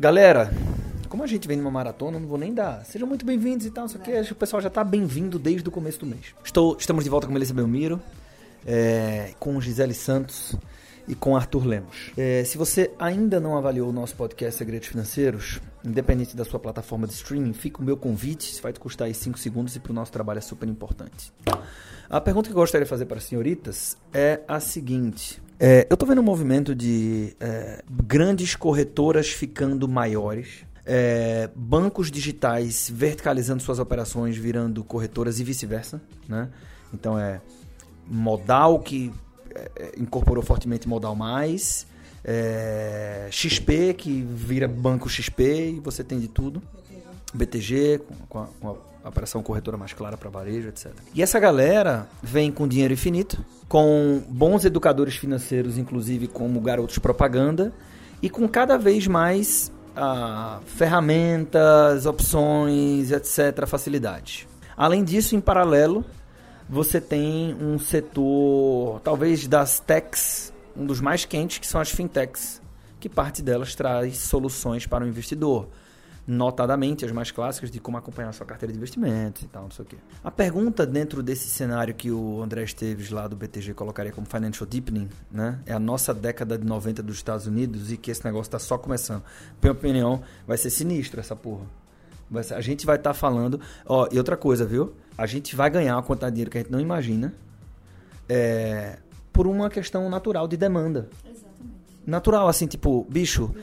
Galera, como a gente vem numa maratona, não vou nem dar. Sejam muito bem-vindos e tal, só que acho que o pessoal já tá bem-vindo desde o começo do mês. Estou, estamos de volta com Melissa Belmiro, é, com Gisele Santos e com Arthur Lemos. É, se você ainda não avaliou o nosso podcast Segredos Financeiros, independente da sua plataforma de streaming, fica o meu convite, isso vai te custar aí 5 segundos e para o nosso trabalho é super importante. A pergunta que eu gostaria de fazer para as senhoritas é a seguinte. É, eu estou vendo um movimento de é, grandes corretoras ficando maiores, é, bancos digitais verticalizando suas operações, virando corretoras e vice-versa. Né? Então é modal que incorporou fortemente modal mais, é, XP que vira banco XP e você tem de tudo. BTG com a, com a operação corretora mais clara para varejo, etc. E essa galera vem com dinheiro infinito, com bons educadores financeiros, inclusive como garotos propaganda, e com cada vez mais ah, ferramentas, opções, etc., facilidades. Além disso, em paralelo, você tem um setor, talvez das techs, um dos mais quentes, que são as fintechs, que parte delas traz soluções para o investidor notadamente as mais clássicas de como acompanhar sua carteira de investimentos e tal, não sei o quê. A pergunta dentro desse cenário que o André Esteves lá do BTG colocaria como financial deepening, né? É a nossa década de 90 dos Estados Unidos e que esse negócio está só começando. Minha opinião, vai ser sinistro essa porra. A gente vai estar tá falando, ó, e outra coisa, viu? A gente vai ganhar uma quantidade de dinheiro que a gente não imagina. É, por uma questão natural de demanda. Exatamente. Natural, assim, tipo, bicho,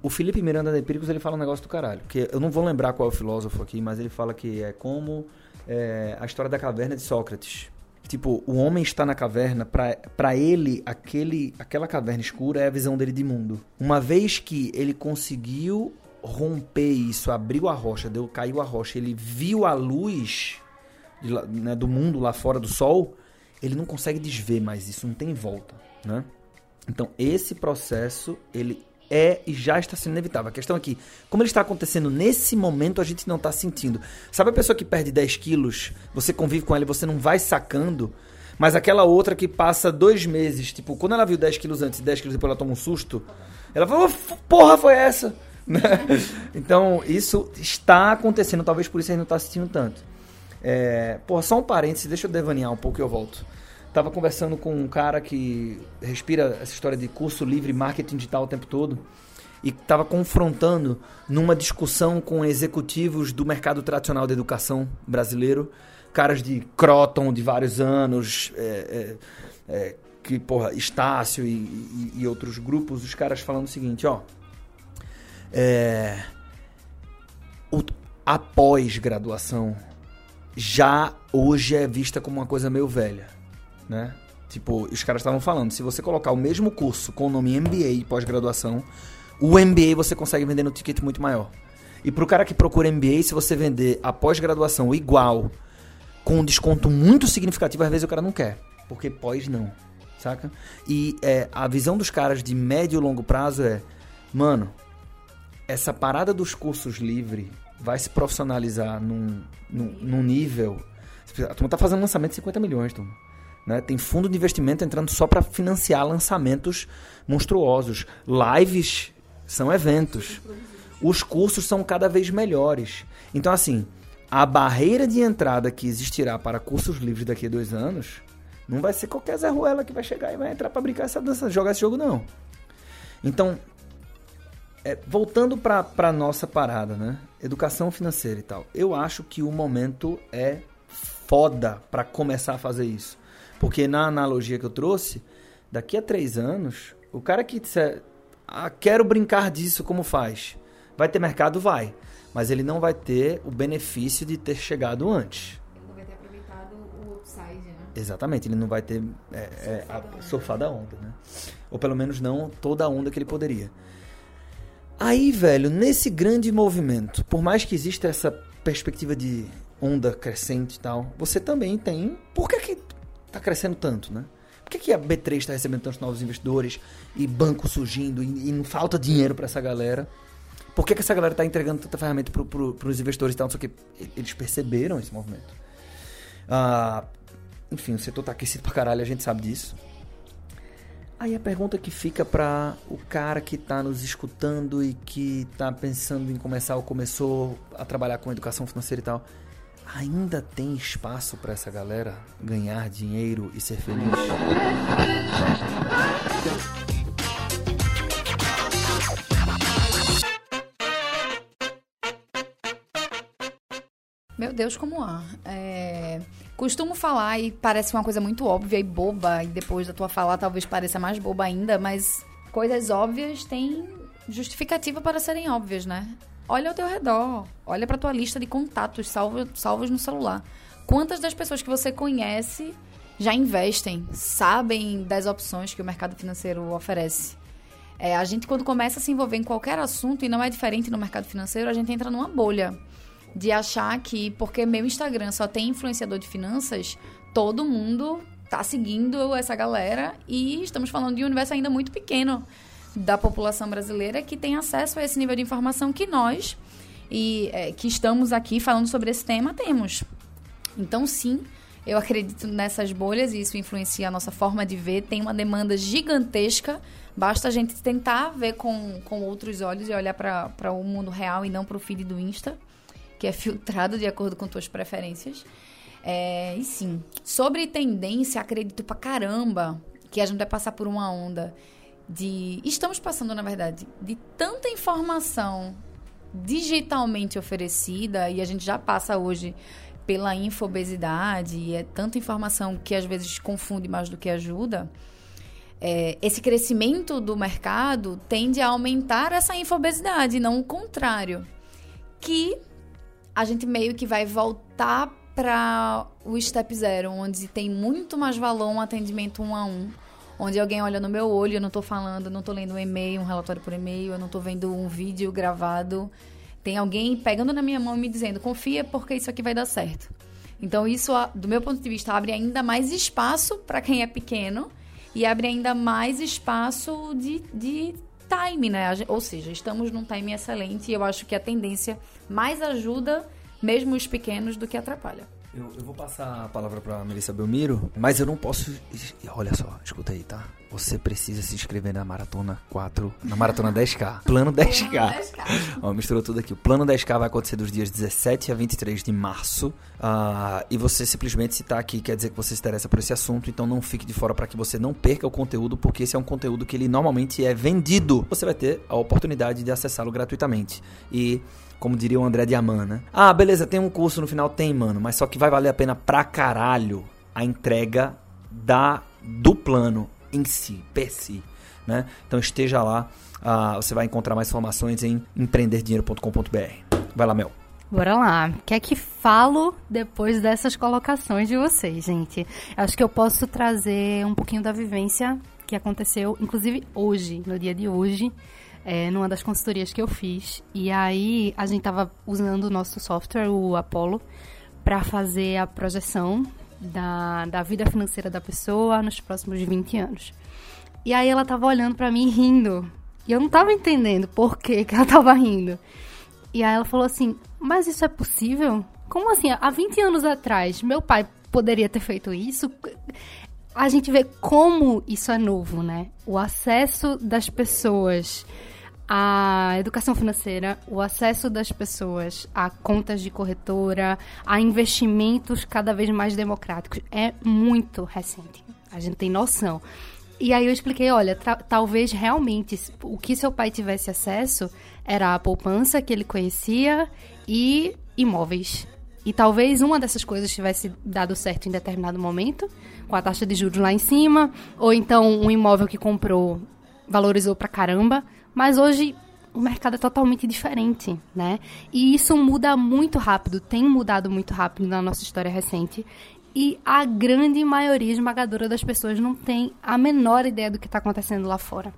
o Felipe Miranda de Empíricos, ele fala um negócio do caralho. Que eu não vou lembrar qual é o filósofo aqui, mas ele fala que é como é, a história da caverna de Sócrates. Tipo, o homem está na caverna, para ele, aquele, aquela caverna escura é a visão dele de mundo. Uma vez que ele conseguiu romper isso, abriu a rocha, deu, caiu a rocha, ele viu a luz de, né, do mundo lá fora do sol, ele não consegue desver mais isso, não tem volta, né? Então, esse processo, ele é e já está sendo inevitável. A questão é que, como ele está acontecendo nesse momento, a gente não está sentindo. Sabe a pessoa que perde 10 quilos, você convive com ela e você não vai sacando, mas aquela outra que passa dois meses, tipo, quando ela viu 10 quilos antes e 10 quilos depois ela toma um susto, ela falou, porra, foi essa? Né? então, isso está acontecendo, talvez por isso a gente não está assistindo tanto. É, porra, só um parênteses, deixa eu devanear um pouco e eu volto. Tava conversando com um cara que respira essa história de curso livre, marketing digital o tempo todo. E estava confrontando numa discussão com executivos do mercado tradicional da educação brasileiro, caras de Croton de vários anos, é, é, é, que, porra, Estácio e, e, e, outros grupos, os caras falando o seguinte, ó. É, o, a pós-graduação já hoje é vista como uma coisa meio velha né? Tipo, os caras estavam falando, se você colocar o mesmo curso com o nome MBA pós-graduação, o MBA você consegue vender no ticket muito maior. E pro cara que procura MBA, se você vender a pós-graduação igual, com um desconto muito significativo, às vezes o cara não quer. Porque pós não, saca? E é, a visão dos caras de médio e longo prazo é, mano, essa parada dos cursos livre vai se profissionalizar num, num, num nível. A turma tá fazendo lançamento de 50 milhões, turma. Né? Tem fundo de investimento entrando só para financiar lançamentos monstruosos. Lives são eventos. Os cursos são cada vez melhores. Então, assim, a barreira de entrada que existirá para cursos livres daqui a dois anos não vai ser qualquer Zé Ruela que vai chegar e vai entrar para brincar essa dança, jogar esse jogo, não. Então, é, voltando para a nossa parada, né? Educação financeira e tal. Eu acho que o momento é foda para começar a fazer isso. Porque na analogia que eu trouxe, daqui a três anos, o cara que disser, ah, quero brincar disso, como faz? Vai ter mercado? Vai. Mas ele não vai ter o benefício de ter chegado antes. Ele não vai ter aproveitado o upside, né? Exatamente, ele não vai ter é, é, a, surfar da onda, né? Ou pelo menos não toda a onda que ele poderia. Aí, velho, nesse grande movimento, por mais que exista essa perspectiva de onda crescente e tal, você também tem. Por que, que está crescendo tanto, né? Por que, que a B3 está recebendo tantos novos investidores e banco surgindo e, e não falta dinheiro para essa galera? Por que, que essa galera está entregando tanta ferramenta para pro, investidores e tal? Não sei o que. Eles perceberam esse movimento. Ah, enfim, o setor está aquecido pra caralho, a gente sabe disso. Aí a pergunta que fica para o cara que está nos escutando e que está pensando em começar ou começou a trabalhar com educação financeira e tal, ainda tem espaço para essa galera ganhar dinheiro e ser feliz? Meu Deus, como há. É... Costumo falar e parece uma coisa muito óbvia e boba, e depois da tua fala talvez pareça mais boba ainda, mas coisas óbvias têm justificativa para serem óbvias, né? Olha ao teu redor, olha para tua lista de contatos salvos, salvos no celular. Quantas das pessoas que você conhece já investem, sabem das opções que o mercado financeiro oferece? É, a gente, quando começa a se envolver em qualquer assunto, e não é diferente no mercado financeiro, a gente entra numa bolha de achar que porque meu Instagram só tem influenciador de finanças, todo mundo tá seguindo essa galera e estamos falando de um universo ainda muito pequeno da população brasileira que tem acesso a esse nível de informação que nós e é, que estamos aqui falando sobre esse tema temos. Então sim, eu acredito nessas bolhas e isso influencia a nossa forma de ver. Tem uma demanda gigantesca. Basta a gente tentar ver com, com outros olhos e olhar para o mundo real e não para o feed do Insta que é filtrado de acordo com tuas preferências. É, e sim, sobre tendência, acredito pra caramba que a gente vai passar por uma onda de. Estamos passando, na verdade, de tanta informação digitalmente oferecida, e a gente já passa hoje pela infobesidade, e é tanta informação que às vezes confunde mais do que ajuda. É, esse crescimento do mercado tende a aumentar essa infobesidade, não o contrário. Que a gente meio que vai voltar para o step zero, onde tem muito mais valor um atendimento um a um, onde alguém olha no meu olho, eu não estou falando, não estou lendo um e-mail, um relatório por e-mail, eu não estou vendo um vídeo gravado. Tem alguém pegando na minha mão e me dizendo, confia porque isso aqui vai dar certo. Então, isso, do meu ponto de vista, abre ainda mais espaço para quem é pequeno e abre ainda mais espaço de, de time, né? Ou seja, estamos num time excelente e eu acho que a tendência mais ajuda mesmo os pequenos do que atrapalha. Eu, eu vou passar a palavra para Melissa Belmiro, mas eu não posso. Olha só, escuta aí, tá? Você precisa se inscrever na Maratona 4, na Maratona 10K. Plano 10K. Plano 10K. Ó, misturou tudo aqui. O Plano 10K vai acontecer dos dias 17 a 23 de março. Uh, e você simplesmente, se tá aqui, quer dizer que você se interessa por esse assunto, então não fique de fora para que você não perca o conteúdo, porque esse é um conteúdo que ele normalmente é vendido. Você vai ter a oportunidade de acessá-lo gratuitamente. E como diria o André Diamant, né? Ah, beleza, tem um curso no final, tem, mano, mas só que vai valer a pena pra caralho a entrega da do plano em si, per si, né? Então esteja lá, uh, você vai encontrar mais informações em empreenderdinheiro.com.br. Vai lá, Mel. Bora lá. O que é que falo depois dessas colocações de vocês, gente? Acho que eu posso trazer um pouquinho da vivência que aconteceu, inclusive hoje, no dia de hoje, é, numa das consultorias que eu fiz. E aí a gente tava usando o nosso software, o Apollo, para fazer a projeção da, da vida financeira da pessoa nos próximos 20 anos. E aí ela tava olhando para mim rindo. E eu não tava entendendo por que, que ela tava rindo. E aí ela falou assim: Mas isso é possível? Como assim? Há 20 anos atrás, meu pai poderia ter feito isso? A gente vê como isso é novo, né? O acesso das pessoas a educação financeira, o acesso das pessoas a contas de corretora, a investimentos cada vez mais democráticos é muito recente. A gente tem noção. E aí eu expliquei, olha, talvez realmente o que seu pai tivesse acesso era a poupança que ele conhecia e imóveis. E talvez uma dessas coisas tivesse dado certo em determinado momento, com a taxa de juros lá em cima, ou então um imóvel que comprou valorizou pra caramba, mas hoje o mercado é totalmente diferente, né? E isso muda muito rápido, tem mudado muito rápido na nossa história recente. E a grande maioria esmagadora das pessoas não tem a menor ideia do que está acontecendo lá fora.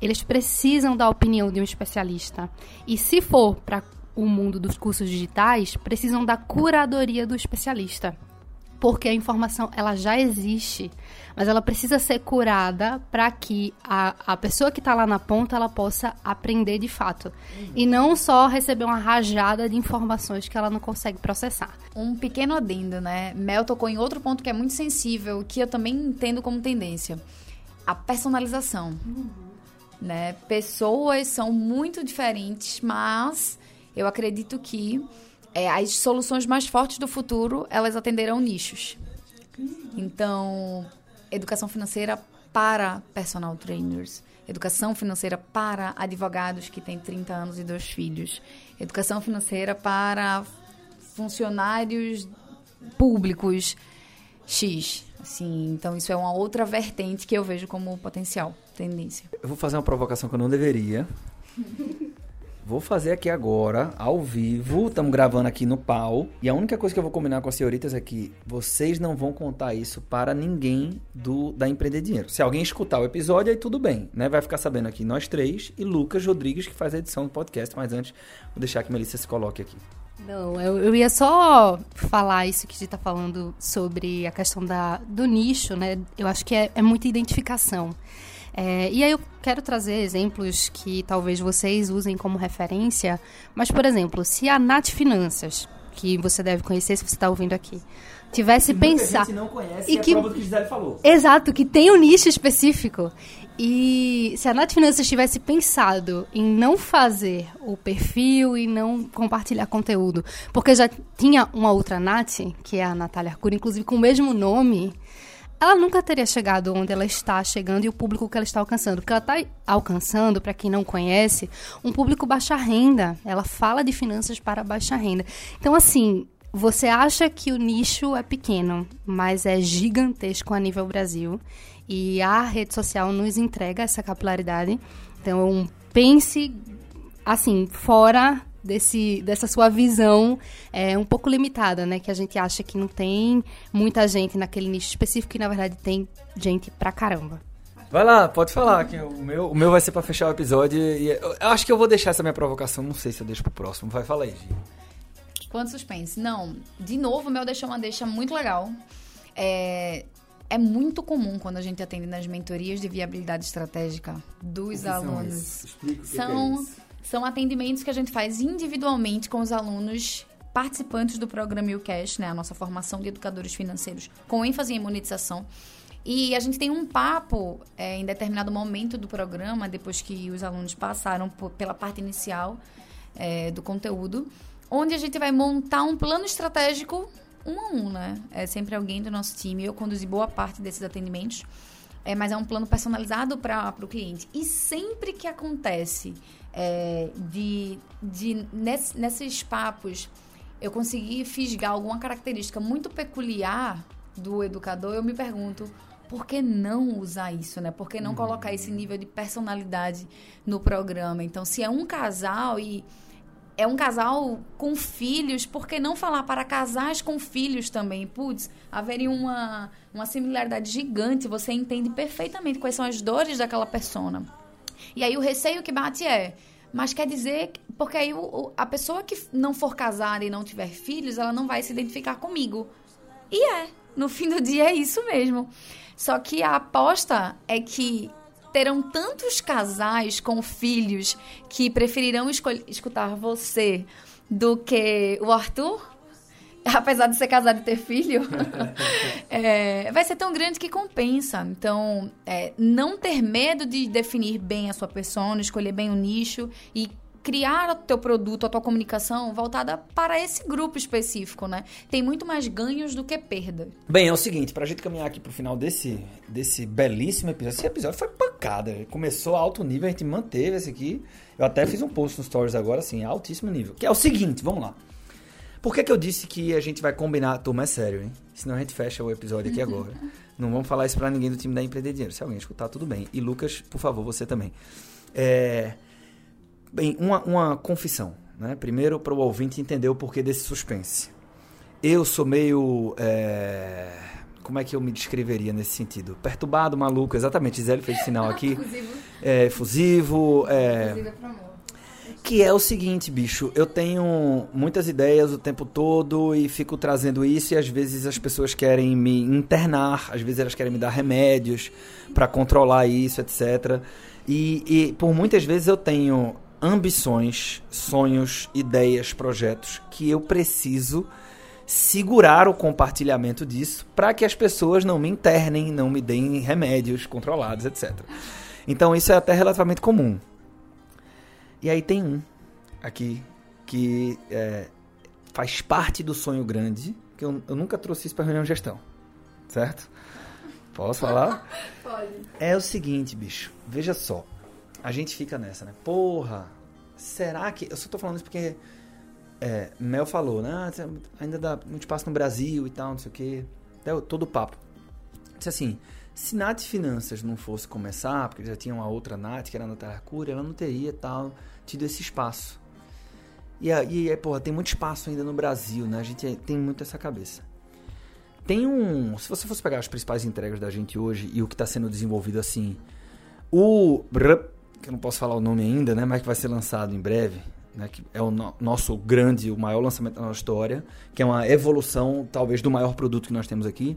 Eles precisam da opinião de um especialista. E se for para o mundo dos cursos digitais, precisam da curadoria do especialista porque a informação ela já existe, mas ela precisa ser curada para que a, a pessoa que está lá na ponta ela possa aprender de fato uhum. e não só receber uma rajada de informações que ela não consegue processar. Um pequeno adendo, né? Mel tocou em outro ponto que é muito sensível, que eu também entendo como tendência. a personalização. Né? Pessoas são muito diferentes, mas eu acredito que é, as soluções mais fortes do futuro, elas atenderão nichos. Então, educação financeira para personal trainers, educação financeira para advogados que têm 30 anos e dois filhos, educação financeira para funcionários públicos X. Assim, então isso é uma outra vertente que eu vejo como potencial, tendência. Eu vou fazer uma provocação que eu não deveria. Vou fazer aqui agora, ao vivo. Estamos gravando aqui no pau. E a única coisa que eu vou combinar com as senhoritas é que vocês não vão contar isso para ninguém do da Empreender Dinheiro. Se alguém escutar o episódio, aí tudo bem, né? Vai ficar sabendo aqui nós três e Lucas Rodrigues, que faz a edição do podcast. Mas antes, vou deixar que Melissa se coloque aqui. Não, eu, eu ia só falar isso que a gente está falando sobre a questão da, do nicho, né? Eu acho que é, é muita identificação. É, e aí eu quero trazer exemplos que talvez vocês usem como referência, mas, por exemplo, se a Nath Finanças, que você deve conhecer se você está ouvindo aqui, tivesse pensado... gente não conhece e é que- a prova do que Gisele falou. Exato, que tem um nicho específico. E se a Nath Finanças tivesse pensado em não fazer o perfil e não compartilhar conteúdo, porque já tinha uma outra Nath, que é a Natália Arcuri, inclusive com o mesmo nome, ela nunca teria chegado onde ela está chegando e o público que ela está alcançando. Porque ela está alcançando, para quem não conhece, um público baixa renda. Ela fala de finanças para baixa renda. Então, assim, você acha que o nicho é pequeno, mas é gigantesco a nível Brasil. E a rede social nos entrega essa capilaridade. Então, pense, assim, fora desse, dessa sua visão é, um pouco limitada, né? Que a gente acha que não tem muita gente naquele nicho específico e, na verdade, tem gente pra caramba. Vai lá, pode falar, que o meu, o meu vai ser pra fechar o episódio. E eu eu acho que eu vou deixar essa minha provocação, não sei se eu deixo pro próximo. Vai, fala aí, Gi. Quanto suspense? Não, de novo, o Mel deixou uma deixa muito legal. É, é muito comum quando a gente atende nas mentorias de viabilidade estratégica dos alunos. Explica o que São, que é isso. São atendimentos que a gente faz individualmente com os alunos participantes do programa UCash, né, a nossa formação de educadores financeiros, com ênfase em monetização. E a gente tem um papo é, em determinado momento do programa, depois que os alunos passaram por- pela parte inicial é, do conteúdo, onde a gente vai montar um plano estratégico um a um, né? É sempre alguém do nosso time. Eu conduzi boa parte desses atendimentos. É, mas é um plano personalizado para o cliente. E sempre que acontece é, de, de ness- nesses papos eu conseguir fisgar alguma característica muito peculiar do educador, eu me pergunto por que não usar isso, né? Por que não colocar esse nível de personalidade no programa? Então, se é um casal e é um casal com filhos, por que não falar para casais com filhos também? Putz, haveria uma, uma similaridade gigante, você entende perfeitamente quais são as dores daquela persona. E aí o receio que bate é, mas quer dizer, que- porque aí o- a pessoa que não for casada e não tiver filhos, ela não vai se identificar comigo. E é, no fim do dia é isso mesmo. Só que a aposta é que terão tantos casais com filhos que preferirão escutar você do que o Arthur, apesar de ser casado e ter filho, é, vai ser tão grande que compensa. Então, é, não ter medo de definir bem a sua persona, escolher bem o nicho e criar o teu produto, a tua comunicação voltada para esse grupo específico, né? Tem muito mais ganhos do que perda. Bem, é o seguinte, pra gente caminhar aqui pro final desse, desse belíssimo episódio. Esse episódio foi pancada. Começou a alto nível, a gente manteve esse aqui. Eu até fiz um post no Stories agora, assim, altíssimo nível. Que é o seguinte, vamos lá. Por que, que eu disse que a gente vai combinar? Turma, é sério, hein? Senão a gente fecha o episódio aqui agora. Não vamos falar isso pra ninguém do time da Empreender Dinheiro. Se alguém escutar, tudo bem. E Lucas, por favor, você também. É... Bem, uma, uma confissão, né? Primeiro, para o ouvinte entender o porquê desse suspense. Eu sou meio. é, Como é que eu me descreveria nesse sentido? Perturbado, maluco, exatamente. Gisele fez sinal aqui. É, efusivo. É, que é o seguinte, bicho, eu tenho muitas ideias o tempo todo e fico trazendo isso e às vezes as pessoas querem me internar, às vezes elas querem me dar remédios pra controlar isso, etc. E, e por muitas vezes eu tenho ambições, sonhos, ideias, projetos que eu preciso segurar o compartilhamento disso para que as pessoas não me internem, não me deem remédios controlados, etc. Então isso é até relativamente comum. E aí tem um aqui que é, faz parte do sonho grande, que eu, eu nunca trouxe isso para reunião de gestão, certo? Posso falar? Pode. É o seguinte, bicho, veja só. A gente fica nessa, né? Porra, será que. Eu só tô falando isso porque. É, Mel falou, né? Ah, ainda dá muito espaço no Brasil e tal, não sei o quê. Até todo o papo. Disse assim: se Nath Finanças não fosse começar, porque já tinha uma outra Nath, que era a Natália Cury, ela não teria tal, tido esse espaço. E aí, porra, tem muito espaço ainda no Brasil, né? A gente tem muito essa cabeça. Tem um. Se você fosse pegar as principais entregas da gente hoje e o que está sendo desenvolvido assim. O. Que eu não posso falar o nome ainda, né? Mas que vai ser lançado em breve. Né, que é o no nosso grande, o maior lançamento da nossa história. Que é uma evolução, talvez, do maior produto que nós temos aqui.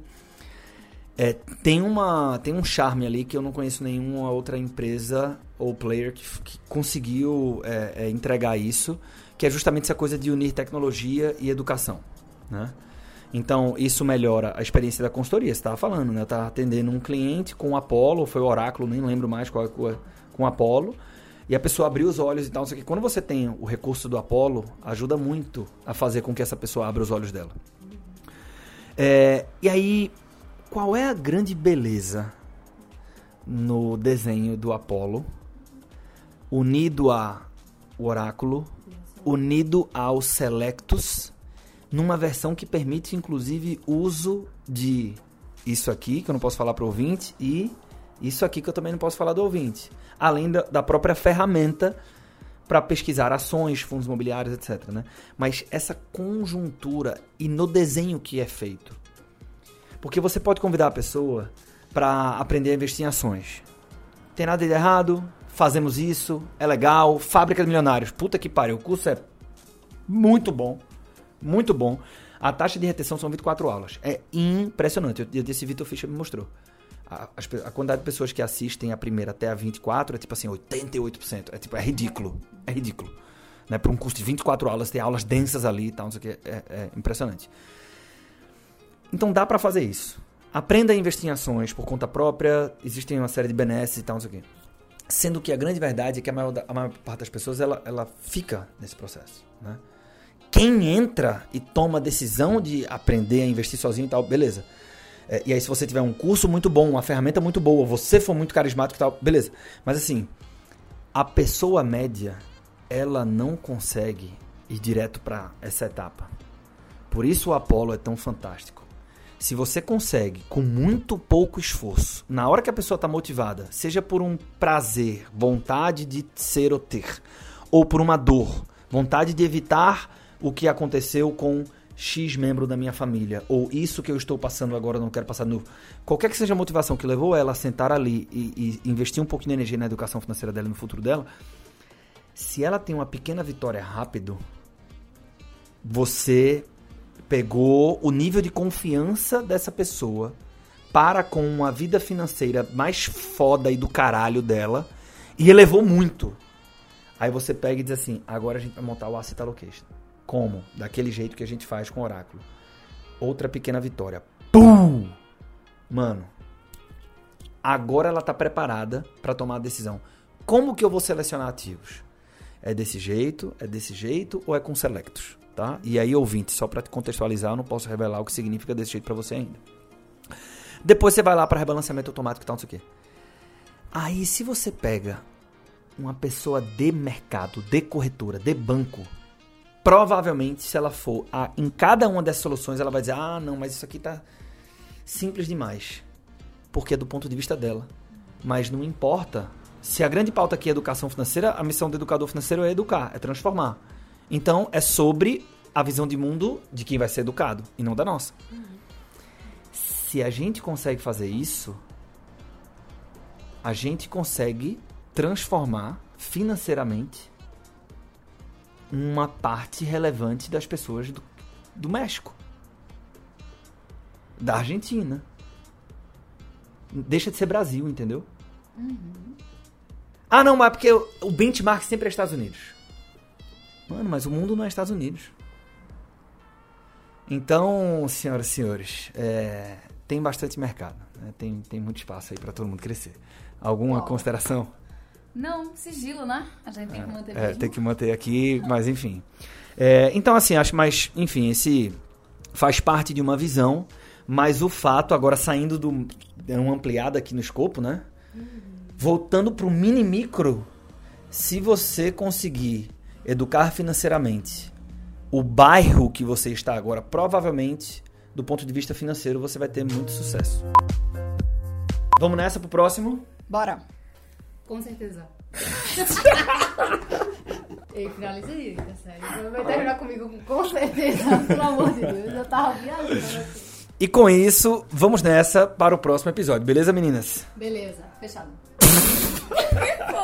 É, tem, uma, tem um charme ali que eu não conheço nenhuma outra empresa ou player que, que conseguiu é, é, entregar isso, que é justamente essa coisa de unir tecnologia e educação. Né? Então, isso melhora a experiência da consultoria. Você estava falando, né? Estava atendendo um cliente com o Apollo, foi o Oráculo, nem lembro mais qual é com o Apollo. E a pessoa abriu os olhos e tal. Só que quando você tem o recurso do Apollo, ajuda muito a fazer com que essa pessoa abra os olhos dela. É, e aí, qual é a grande beleza no desenho do Apollo, unido a o Oráculo, unido ao Selectus numa versão que permite, inclusive, uso de isso aqui, que eu não posso falar para o ouvinte, e isso aqui que eu também não posso falar do ouvinte. Além da, da própria ferramenta para pesquisar ações, fundos imobiliários, etc. Né? Mas essa conjuntura e no desenho que é feito. Porque você pode convidar a pessoa para aprender a investir em ações. Tem nada de errado, fazemos isso, é legal, fábrica de milionários. Puta que pariu, o curso é muito bom muito bom. A taxa de retenção são 24 aulas. É impressionante. Eu, desse Vitor Fischer me mostrou. A, a, quantidade de pessoas que assistem a primeira até a 24 é tipo assim, 88%. É tipo, é ridículo. É ridículo. Né? Para um curso de 24 aulas, tem aulas densas ali e tal, não sei o que. É, é impressionante. Então dá para fazer isso. Aprenda a investir em ações por conta própria. Existem uma série de benesses e tal, não sei o que. Sendo que a grande verdade é que a maior, a maior parte das pessoas ela, ela fica nesse processo. Né? quem entra e toma a decisão de aprender a investir sozinho e tal, beleza. É, e aí, se você tiver um curso muito bom, uma ferramenta muito boa, você for muito carismático e tal, beleza. Mas assim, a pessoa média, ela não consegue ir direto para essa etapa. Por isso o Apollo é tão fantástico. Se você consegue, com muito pouco esforço, na hora que a pessoa está motivada, seja por um prazer, vontade de ser ou ter, ou por uma dor, vontade de evitar o que aconteceu com X membro da minha família, ou isso que eu estou passando agora não quero passar novo. Qualquer que seja a motivação que levou ela a sentar ali e, e investir um pouquinho de energia na educação financeira dela e no futuro dela, se ela tem uma pequena vitória rápido, você pegou o nível de confiança dessa pessoa para com uma vida financeira mais foda e do caralho dela e elevou muito. Aí você pega e diz assim: agora a gente vai montar o asset allocation. Como? Daquele jeito que a gente faz com o oráculo. Outra pequena vitória. Pum! Mano, agora ela está preparada para tomar a decisão. Como que eu vou selecionar ativos? É desse jeito, é desse jeito ou é com selectos, tá? E aí, ouvinte, só para contextualizar, eu não posso revelar o que significa desse jeito para você ainda. Depois você vai lá para rebalanceamento automático e tal, não sei o quê. Aí, se você pega uma pessoa de mercado, de corretora, de banco, provavelmente, se ela for a, em cada uma dessas soluções, ela vai dizer: ah, não, mas isso aqui tá simples demais. Porque é do ponto de vista dela. Mas não importa. Se a grande pauta aqui é educação financeira, a missão do educador financeiro é educar, é transformar. Então, é sobre a visão de mundo de quem vai ser educado e não da nossa. Se a gente consegue fazer isso, a gente consegue transformar financeiramente uma parte relevante das pessoas do, do México, da Argentina. Deixa de ser Brasil, entendeu? Uhum. Ah, não, mas porque o benchmark sempre é Estados Unidos. Mano, mas o mundo não é Estados Unidos. Então, senhoras e senhores, é, tem bastante mercado. né? Tem, tem muito espaço aí para todo mundo crescer. Alguma Ó. consideração? Não, sigilo, né? A gente tem que manter É, mesmo. tem que manter aqui, mas enfim. É, então, assim, acho mais, enfim, esse faz parte de uma visão, mas o fato, agora saindo do. É uma ampliada aqui no escopo, né? Voltando pro mini micro, se você conseguir educar financeiramente o bairro que você está agora, provavelmente, do ponto de vista financeiro, você vai ter muito sucesso. Vamos nessa pro próximo? Bora. Com certeza. Ei, finaliza aí, tá sério. Vai terminar comigo com certeza, pelo amor de Deus. Eu tava viajando aqui. E com isso, vamos nessa para o próximo episódio, beleza, meninas? Beleza, fechado.